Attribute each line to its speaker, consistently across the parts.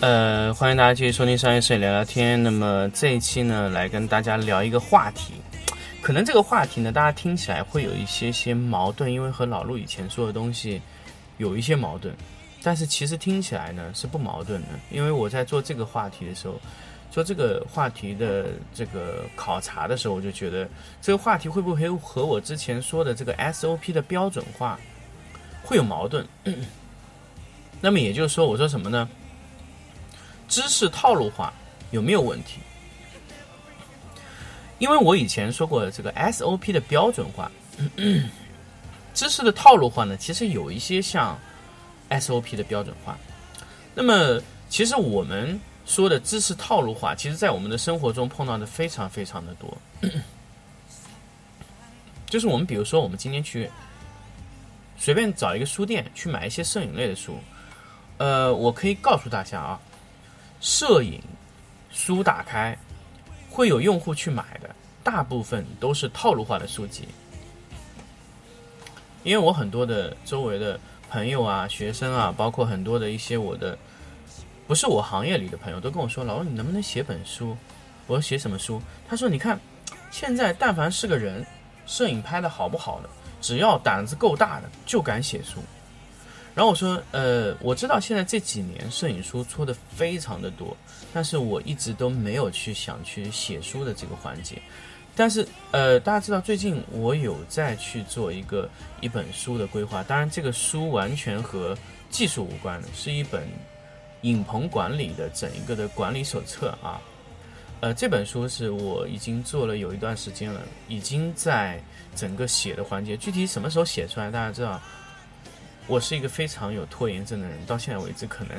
Speaker 1: 呃，欢迎大家继续收听商业摄影聊聊天。那么这一期呢，来跟大家聊一个话题。可能这个话题呢，大家听起来会有一些些矛盾，因为和老陆以前说的东西有一些矛盾。但是其实听起来呢是不矛盾的，因为我在做这个话题的时候，做这个话题的这个考察的时候，我就觉得这个话题会不会和我之前说的这个 SOP 的标准化会有矛盾？那么也就是说，我说什么呢？知识套路化有没有问题？因为我以前说过这个 SOP 的标准化，知识的套路化呢，其实有一些像 SOP 的标准化。那么，其实我们说的知识套路化，其实在我们的生活中碰到的非常非常的多。就是我们比如说，我们今天去随便找一个书店去买一些摄影类的书，呃，我可以告诉大家啊。摄影书打开，会有用户去买的，大部分都是套路化的书籍。因为我很多的周围的朋友啊、学生啊，包括很多的一些我的，不是我行业里的朋友，都跟我说：“老王，你能不能写本书？”我说：“写什么书？”他说：“你看，现在但凡是个人，摄影拍的好不好的，只要胆子够大的，就敢写书。”然后我说，呃，我知道现在这几年摄影书出的非常的多，但是我一直都没有去想去写书的这个环节。但是，呃，大家知道最近我有在去做一个一本书的规划，当然这个书完全和技术无关，是一本影棚管理的整一个的管理手册啊。呃，这本书是我已经做了有一段时间了，已经在整个写的环节，具体什么时候写出来，大家知道。我是一个非常有拖延症的人，到现在为止可能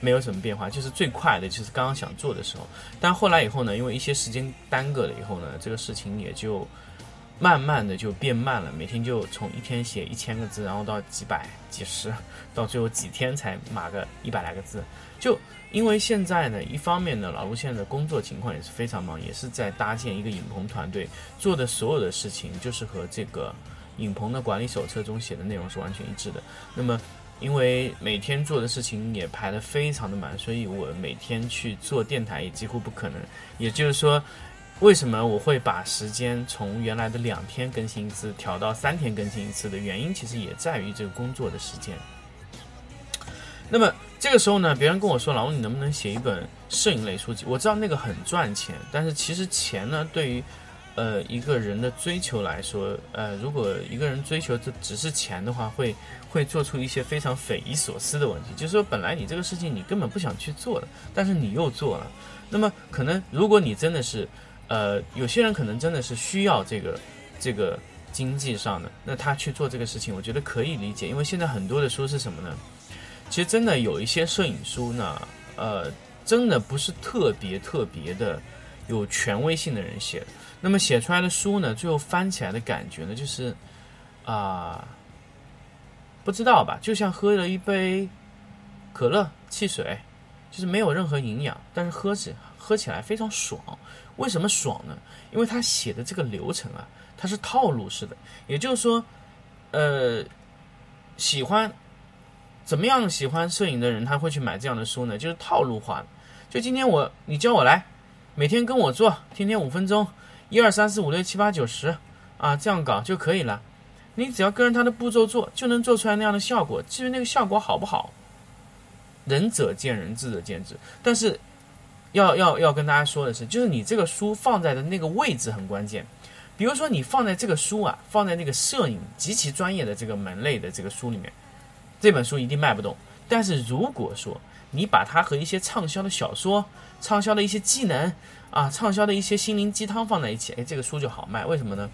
Speaker 1: 没有什么变化。就是最快的，就是刚刚想做的时候，但后来以后呢，因为一些时间耽搁了以后呢，这个事情也就慢慢的就变慢了。每天就从一天写一千个字，然后到几百、几十，到最后几天才码个一百来个字。就因为现在呢，一方面呢，老陆现在的工作情况也是非常忙，也是在搭建一个影棚团队，做的所有的事情就是和这个。影棚的管理手册中写的内容是完全一致的。那么，因为每天做的事情也排得非常的满，所以我每天去做电台也几乎不可能。也就是说，为什么我会把时间从原来的两天更新一次调到三天更新一次的原因，其实也在于这个工作的时间。那么这个时候呢，别人跟我说：“老吴，你能不能写一本摄影类书籍？”我知道那个很赚钱，但是其实钱呢，对于呃，一个人的追求来说，呃，如果一个人追求这只是钱的话，会会做出一些非常匪夷所思的问题。就是说，本来你这个事情你根本不想去做的，但是你又做了。那么，可能如果你真的是，呃，有些人可能真的是需要这个这个经济上的，那他去做这个事情，我觉得可以理解。因为现在很多的书是什么呢？其实真的有一些摄影书呢，呃，真的不是特别特别的有权威性的人写的。那么写出来的书呢，最后翻起来的感觉呢，就是，啊，不知道吧？就像喝了一杯可乐汽水，就是没有任何营养，但是喝起喝起来非常爽。为什么爽呢？因为他写的这个流程啊，它是套路式的。也就是说，呃，喜欢怎么样喜欢摄影的人，他会去买这样的书呢？就是套路化的。就今天我你教我来，每天跟我做，天天五分钟。一二三四五六七八九十，啊，这样搞就可以了。你只要跟着他的步骤做，就能做出来那样的效果。至于那个效果好不好，仁者见仁，智者见智。但是，要要要跟大家说的是，就是你这个书放在的那个位置很关键。比如说，你放在这个书啊，放在那个摄影极其专业的这个门类的这个书里面，这本书一定卖不动。但是如果说你把它和一些畅销的小说、畅销的一些技能，啊，畅销的一些心灵鸡汤放在一起，哎，这个书就好卖。为什么呢？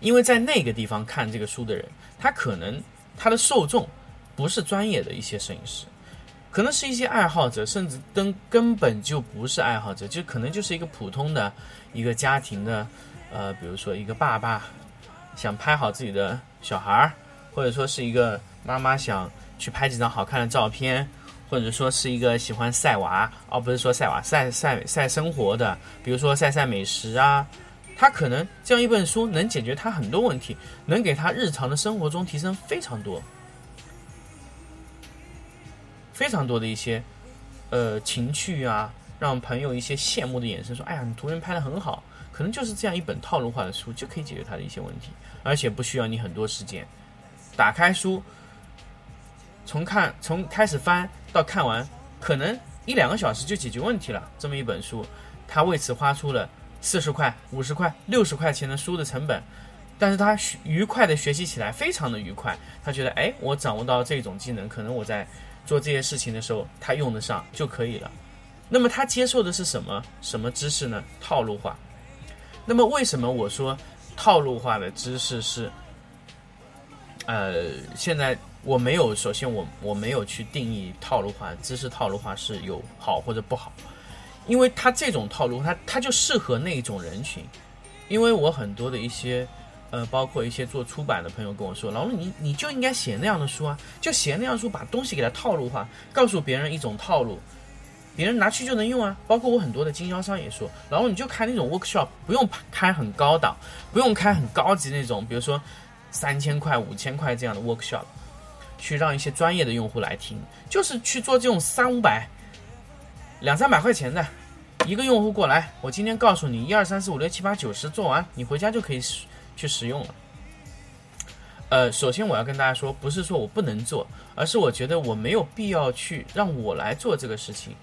Speaker 1: 因为在那个地方看这个书的人，他可能他的受众不是专业的一些摄影师，可能是一些爱好者，甚至根根本就不是爱好者，就可能就是一个普通的一个家庭的，呃，比如说一个爸爸想拍好自己的小孩儿，或者说是一个妈妈想去拍几张好看的照片。或者说是一个喜欢晒娃，而不是说晒娃晒晒晒生活的，比如说晒晒美食啊，他可能这样一本书能解决他很多问题，能给他日常的生活中提升非常多，非常多的一些呃情趣啊，让朋友一些羡慕的眼神，说哎呀，你图片拍的很好，可能就是这样一本套路化的书就可以解决他的一些问题，而且不需要你很多时间，打开书。从看从开始翻到看完，可能一两个小时就解决问题了。这么一本书，他为此花出了四十块、五十块、六十块钱的书的成本，但是他愉快的学习起来，非常的愉快。他觉得，哎，我掌握到这种技能，可能我在做这些事情的时候，他用得上就可以了。那么他接受的是什么什么知识呢？套路化。那么为什么我说套路化的知识是，呃，现在？我没有，首先我我没有去定义套路化知识套路化是有好或者不好，因为它这种套路，它它就适合那一种人群。因为我很多的一些，呃，包括一些做出版的朋友跟我说，老陆你你就应该写那样的书啊，就写那样书，把东西给它套路化，告诉别人一种套路，别人拿去就能用啊。包括我很多的经销商也说，老陆你就开那种 workshop，不用开很高档，不用开很高级那种，比如说三千块、五千块这样的 workshop。去让一些专业的用户来听，就是去做这种三五百、两三百块钱的一个用户过来，我今天告诉你一二三四五六七八九十做完，你回家就可以去使用了。呃，首先我要跟大家说，不是说我不能做，而是我觉得我没有必要去让我来做这个事情。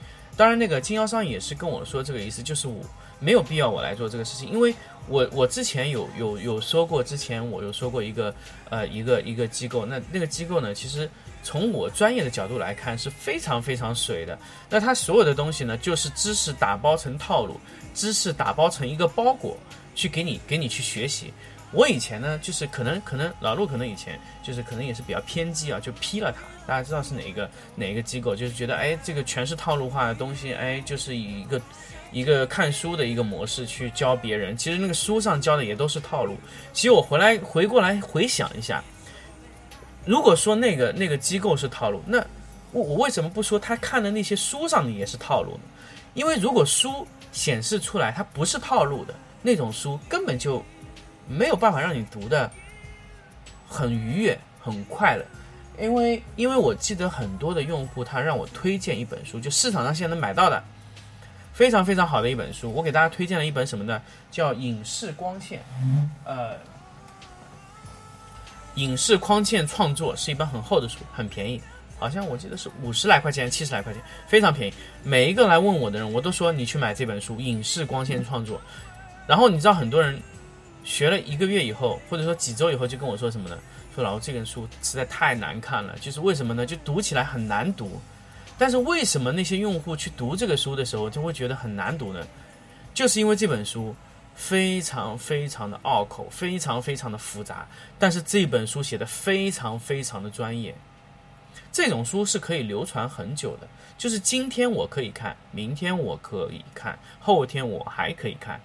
Speaker 1: 当然，那个经销商也是跟我说这个意思，就是我没有必要我来做这个事情，因为。我我之前有有有说过，之前我有说过一个呃一个一个机构，那那个机构呢，其实从我专业的角度来看是非常非常水的。那它所有的东西呢，就是知识打包成套路，知识打包成一个包裹，去给你给你去学习。我以前呢，就是可能可能老陆可能以前就是可能也是比较偏激啊，就批了他。大家知道是哪一个哪一个机构，就是觉得哎这个全是套路化的东西，哎就是以一个。一个看书的一个模式去教别人，其实那个书上教的也都是套路。其实我回来回过来回想一下，如果说那个那个机构是套路，那我我为什么不说他看的那些书上的也是套路呢？因为如果书显示出来它不是套路的那种书，根本就没有办法让你读的很愉悦、很快乐。因为因为我记得很多的用户他让我推荐一本书，就市场上现在能买到的。非常非常好的一本书，我给大家推荐了一本什么呢？叫《影视光线》。呃，影视光线创作是一本很厚的书，很便宜，好像我记得是五十来块钱，七十来块钱，非常便宜。每一个来问我的人，我都说你去买这本书《影视光线创作》。然后你知道很多人学了一个月以后，或者说几周以后，就跟我说什么呢？说老师这本书实在太难看了，就是为什么呢？就读起来很难读。但是为什么那些用户去读这个书的时候就会觉得很难读呢？就是因为这本书非常非常的拗口，非常非常的复杂。但是这本书写的非常非常的专业，这种书是可以流传很久的。就是今天我可以看，明天我可以看，后天我还可以看。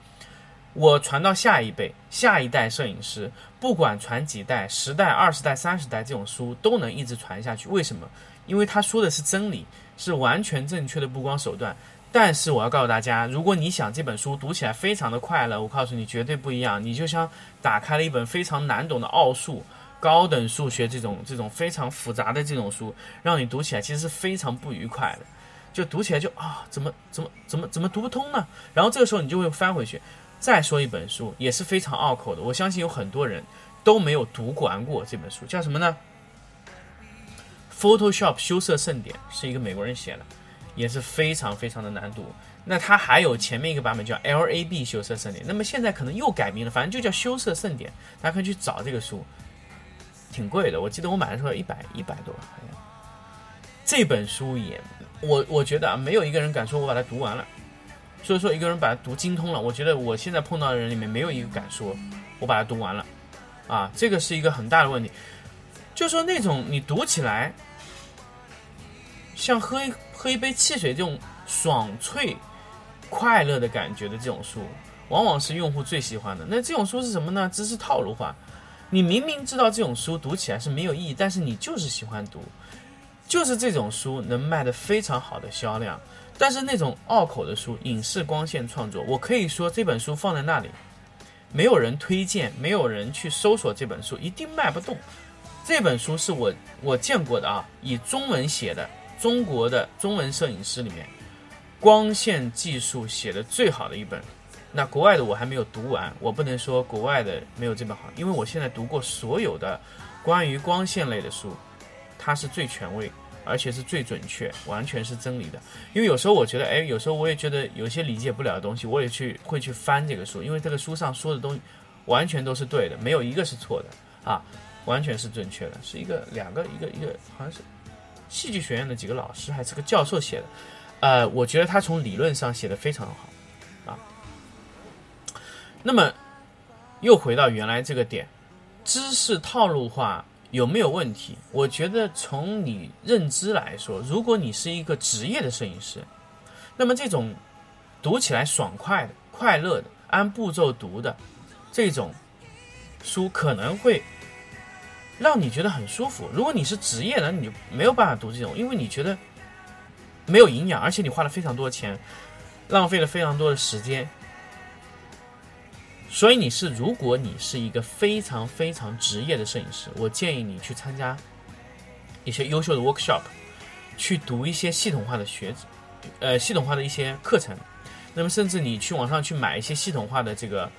Speaker 1: 我传到下一辈、下一代摄影师，不管传几代、十代、二十代、三十代，这种书都能一直传下去。为什么？因为他说的是真理。是完全正确的布光手段，但是我要告诉大家，如果你想这本书读起来非常的快乐，我告诉你绝对不一样。你就像打开了一本非常难懂的奥数、高等数学这种这种非常复杂的这种书，让你读起来其实是非常不愉快的，就读起来就啊，怎么怎么怎么怎么读不通呢？然后这个时候你就会翻回去，再说一本书也是非常拗口的。我相信有很多人都没有读完过这本书，叫什么呢？Photoshop 修色盛典是一个美国人写的，也是非常非常的难读。那它还有前面一个版本叫 LAB 修色盛典，那么现在可能又改名了，反正就叫修色盛典。大家可以去找这个书，挺贵的。我记得我买的时候一百一百多。这本书也，我我觉得啊，没有一个人敢说我把它读完了。所以说一个人把它读精通了，我觉得我现在碰到的人里面没有一个敢说我把它读完了。啊，这个是一个很大的问题。就说那种你读起来像喝一喝一杯汽水这种爽脆、快乐的感觉的这种书，往往是用户最喜欢的。那这种书是什么呢？知识套路化。你明明知道这种书读起来是没有意义，但是你就是喜欢读，就是这种书能卖的非常好的销量。但是那种拗口的书，影视光线创作，我可以说这本书放在那里，没有人推荐，没有人去搜索这本书，一定卖不动。这本书是我我见过的啊，以中文写的，中国的中文摄影师里面，光线技术写的最好的一本。那国外的我还没有读完，我不能说国外的没有这本好，因为我现在读过所有的关于光线类的书，它是最权威。而且是最准确，完全是真理的。因为有时候我觉得，哎，有时候我也觉得有些理解不了的东西，我也去会去翻这个书，因为这个书上说的东西完全都是对的，没有一个是错的啊，完全是准确的。是一个两个一个一个，好像是戏剧学院的几个老师还是个教授写的，呃，我觉得他从理论上写的非常好啊。那么又回到原来这个点，知识套路化。有没有问题？我觉得从你认知来说，如果你是一个职业的摄影师，那么这种读起来爽快的、快乐的、按步骤读的这种书，可能会让你觉得很舒服。如果你是职业的，你就没有办法读这种，因为你觉得没有营养，而且你花了非常多的钱，浪费了非常多的时间。所以你是，如果你是一个非常非常职业的摄影师，我建议你去参加一些优秀的 workshop，去读一些系统化的学，呃，系统化的一些课程。那么，甚至你去网上去买一些系统化的这个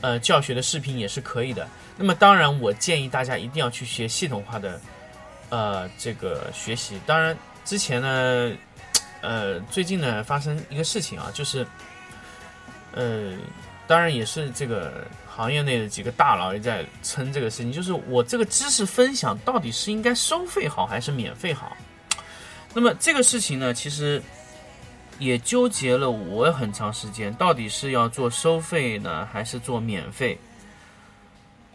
Speaker 1: 呃教学的视频也是可以的。那么，当然，我建议大家一定要去学系统化的呃这个学习。当然，之前呢，呃，最近呢发生一个事情啊，就是呃。当然也是这个行业内的几个大佬也在称这个事情，就是我这个知识分享到底是应该收费好还是免费好？那么这个事情呢，其实也纠结了我很长时间，到底是要做收费呢，还是做免费？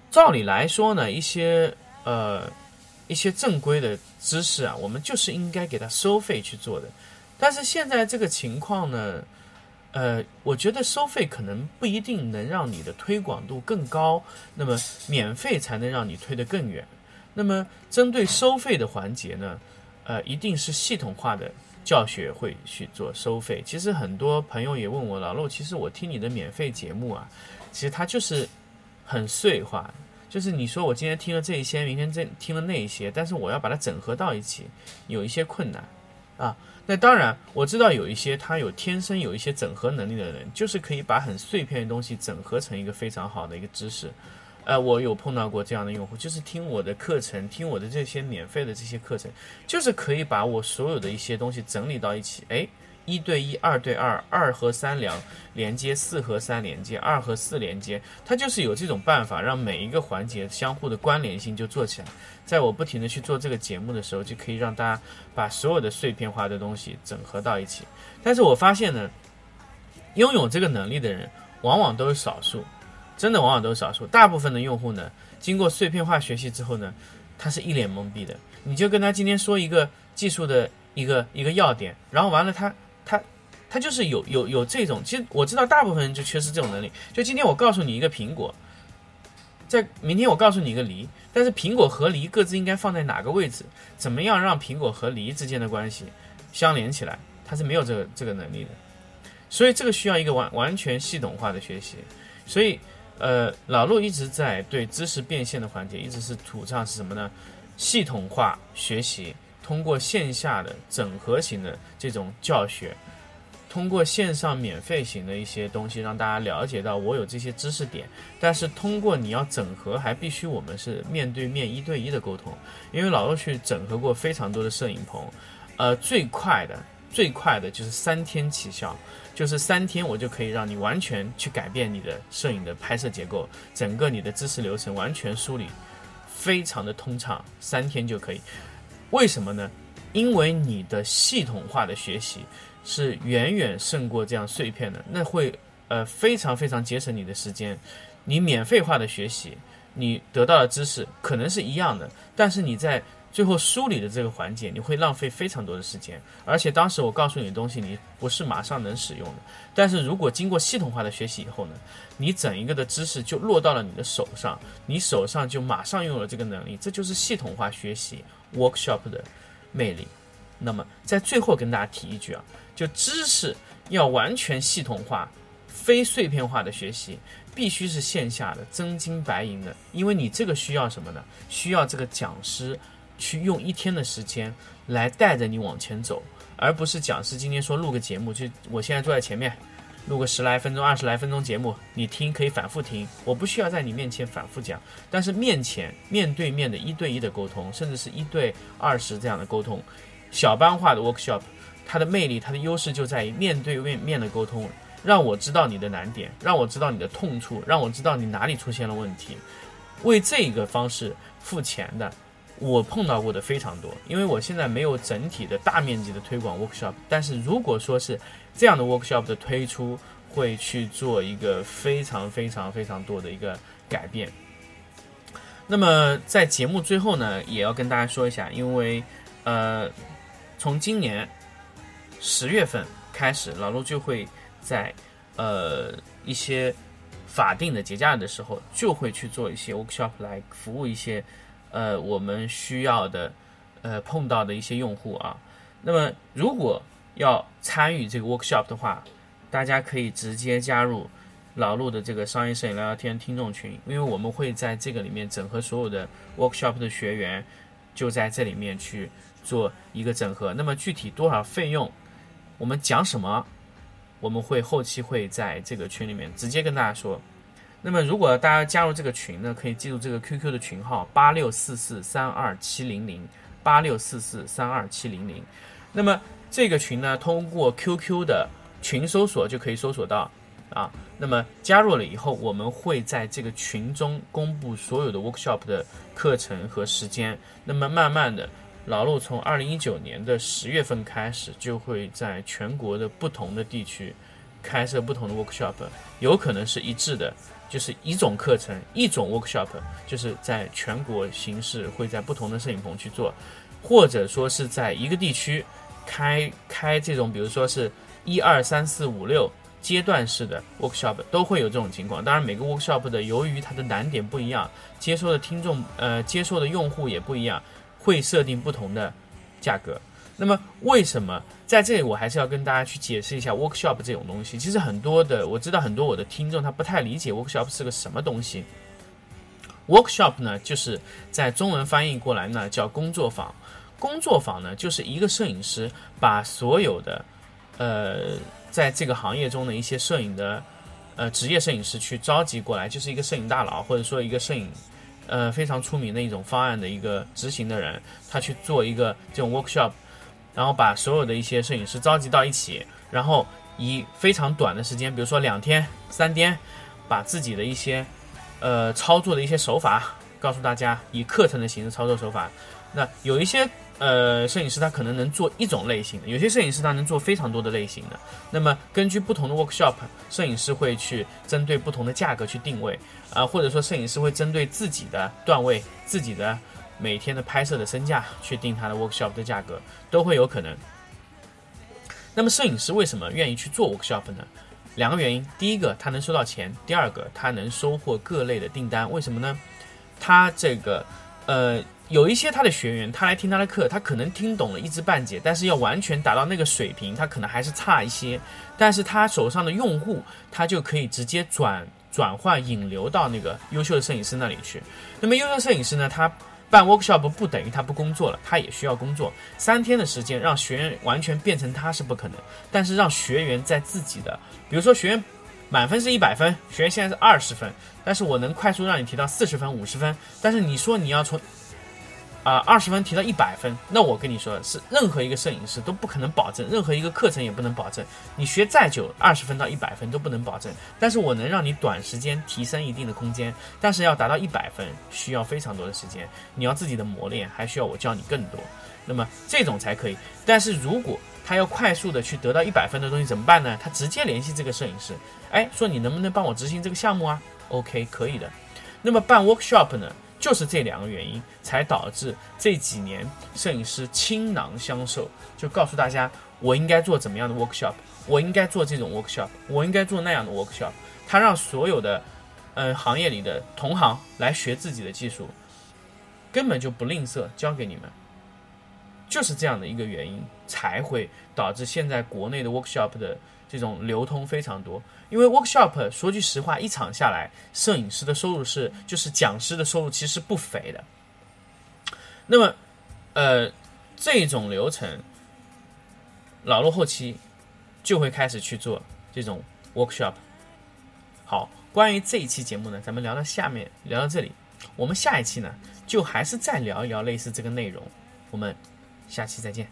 Speaker 1: 照理来说呢，一些呃一些正规的知识啊，我们就是应该给它收费去做的。但是现在这个情况呢？呃，我觉得收费可能不一定能让你的推广度更高，那么免费才能让你推得更远。那么针对收费的环节呢，呃，一定是系统化的教学会去做收费。其实很多朋友也问我，老陆，其实我听你的免费节目啊，其实它就是很碎化，就是你说我今天听了这一些，明天这听了那一些，但是我要把它整合到一起，有一些困难啊。那当然，我知道有一些他有天生有一些整合能力的人，就是可以把很碎片的东西整合成一个非常好的一个知识。呃，我有碰到过这样的用户，就是听我的课程，听我的这些免费的这些课程，就是可以把我所有的一些东西整理到一起，哎。一对一、二对二、二和三两连接、四和三连接、二和四连接，它就是有这种办法，让每一个环节相互的关联性就做起来。在我不停的去做这个节目的时候，就可以让大家把所有的碎片化的东西整合到一起。但是我发现呢，拥有这个能力的人往往都是少数，真的往往都是少数。大部分的用户呢，经过碎片化学习之后呢，他是一脸懵逼的。你就跟他今天说一个技术的一个一个要点，然后完了。他，他他就是有有有这种，其实我知道大部分人就缺失这种能力。就今天我告诉你一个苹果，在明天我告诉你一个梨，但是苹果和梨各自应该放在哪个位置？怎么样让苹果和梨之间的关系相连起来？他是没有这个这个能力的。所以这个需要一个完完全系统化的学习。所以，呃，老陆一直在对知识变现的环节一直是主张是什么呢？系统化学习。通过线下的整合型的这种教学，通过线上免费型的一些东西，让大家了解到我有这些知识点。但是通过你要整合，还必须我们是面对面一对一的沟通。因为老陆去整合过非常多的摄影棚，呃，最快的最快的就是三天起效，就是三天我就可以让你完全去改变你的摄影的拍摄结构，整个你的知识流程完全梳理，非常的通畅，三天就可以。为什么呢？因为你的系统化的学习是远远胜过这样碎片的，那会呃非常非常节省你的时间。你免费化的学习你得到的知识可能是一样的，但是你在最后梳理的这个环节，你会浪费非常多的时间。而且当时我告诉你的东西，你不是马上能使用的。但是如果经过系统化的学习以后呢，你整一个的知识就落到了你的手上，你手上就马上拥有了这个能力。这就是系统化学习 workshop 的魅力。那么在最后跟大家提一句啊，就知识要完全系统化。非碎片化的学习必须是线下的真金白银的，因为你这个需要什么呢？需要这个讲师去用一天的时间来带着你往前走，而不是讲师今天说录个节目，就我现在坐在前面录个十来分钟、二十来分钟节目，你听可以反复听，我不需要在你面前反复讲。但是面前面对面的一对一的沟通，甚至是一对二十这样的沟通，小班化的 workshop，它的魅力、它的优势就在于面对面面的沟通。让我知道你的难点，让我知道你的痛处，让我知道你哪里出现了问题。为这个方式付钱的，我碰到过的非常多。因为我现在没有整体的大面积的推广 workshop，但是如果说是这样的 workshop 的推出，会去做一个非常非常非常多的一个改变。那么在节目最后呢，也要跟大家说一下，因为呃，从今年十月份开始，老陆就会。在呃一些法定的节假日的时候，就会去做一些 workshop 来服务一些呃我们需要的呃碰到的一些用户啊。那么如果要参与这个 workshop 的话，大家可以直接加入老陆的这个商业摄影聊聊天听众群，因为我们会在这个里面整合所有的 workshop 的学员，就在这里面去做一个整合。那么具体多少费用，我们讲什么？我们会后期会在这个群里面直接跟大家说。那么，如果大家加入这个群呢，可以记住这个 QQ 的群号八六四四三二七零零八六四四三二七零零。那么这个群呢，通过 QQ 的群搜索就可以搜索到啊。那么加入了以后，我们会在这个群中公布所有的 workshop 的课程和时间。那么慢慢的。老陆从二零一九年的十月份开始，就会在全国的不同的地区开设不同的 workshop，有可能是一致的，就是一种课程一种 workshop，就是在全国形式会在不同的摄影棚去做，或者说是在一个地区开开这种，比如说是一二三四五六阶段式的 workshop，都会有这种情况。当然，每个 workshop 的由于它的难点不一样，接收的听众呃接收的用户也不一样。会设定不同的价格，那么为什么在这里我还是要跟大家去解释一下 workshop 这种东西？其实很多的我知道很多我的听众他不太理解 workshop 是个什么东西。workshop 呢，就是在中文翻译过来呢叫工作坊。工作坊呢，就是一个摄影师把所有的呃在这个行业中的一些摄影的呃职业摄影师去召集过来，就是一个摄影大佬或者说一个摄影。呃，非常出名的一种方案的一个执行的人，他去做一个这种 workshop，然后把所有的一些摄影师召集到一起，然后以非常短的时间，比如说两天、三天，把自己的一些呃操作的一些手法告诉大家，以课程的形式操作手法。那有一些。呃，摄影师他可能能做一种类型的，有些摄影师他能做非常多的类型的。那么根据不同的 workshop，摄影师会去针对不同的价格去定位，啊，或者说摄影师会针对自己的段位、自己的每天的拍摄的身价去定他的 workshop 的价格，都会有可能。那么摄影师为什么愿意去做 workshop 呢？两个原因，第一个他能收到钱，第二个他能收获各类的订单。为什么呢？他这个，呃。有一些他的学员，他来听他的课，他可能听懂了一知半解，但是要完全达到那个水平，他可能还是差一些。但是他手上的用户，他就可以直接转转换引流到那个优秀的摄影师那里去。那么优秀摄影师呢，他办 workshop 不等于他不工作了，他也需要工作。三天的时间让学员完全变成他是不可能，但是让学员在自己的，比如说学员满分是一百分，学员现在是二十分，但是我能快速让你提到四十分、五十分。但是你说你要从啊，二十分提到一百分，那我跟你说是任何一个摄影师都不可能保证，任何一个课程也不能保证。你学再久，二十分到一百分都不能保证。但是我能让你短时间提升一定的空间，但是要达到一百分需要非常多的时间，你要自己的磨练，还需要我教你更多。那么这种才可以。但是如果他要快速的去得到一百分的东西怎么办呢？他直接联系这个摄影师，哎，说你能不能帮我执行这个项目啊？OK，可以的。那么办 workshop 呢，就是这两个原因才导致这几年摄影师倾囊相授，就告诉大家我应该做怎么样的 workshop，我应该做这种 workshop，我应该做那样的 workshop。他让所有的，呃，行业里的同行来学自己的技术，根本就不吝啬教给你们。就是这样的一个原因，才会导致现在国内的 workshop 的这种流通非常多。因为 workshop 说句实话，一场下来，摄影师的收入是，就是讲师的收入其实不菲的。那么，呃，这种流程，老陆后期就会开始去做这种 workshop。好，关于这一期节目呢，咱们聊到下面，聊到这里，我们下一期呢，就还是再聊一聊类似这个内容。我们。下期再见。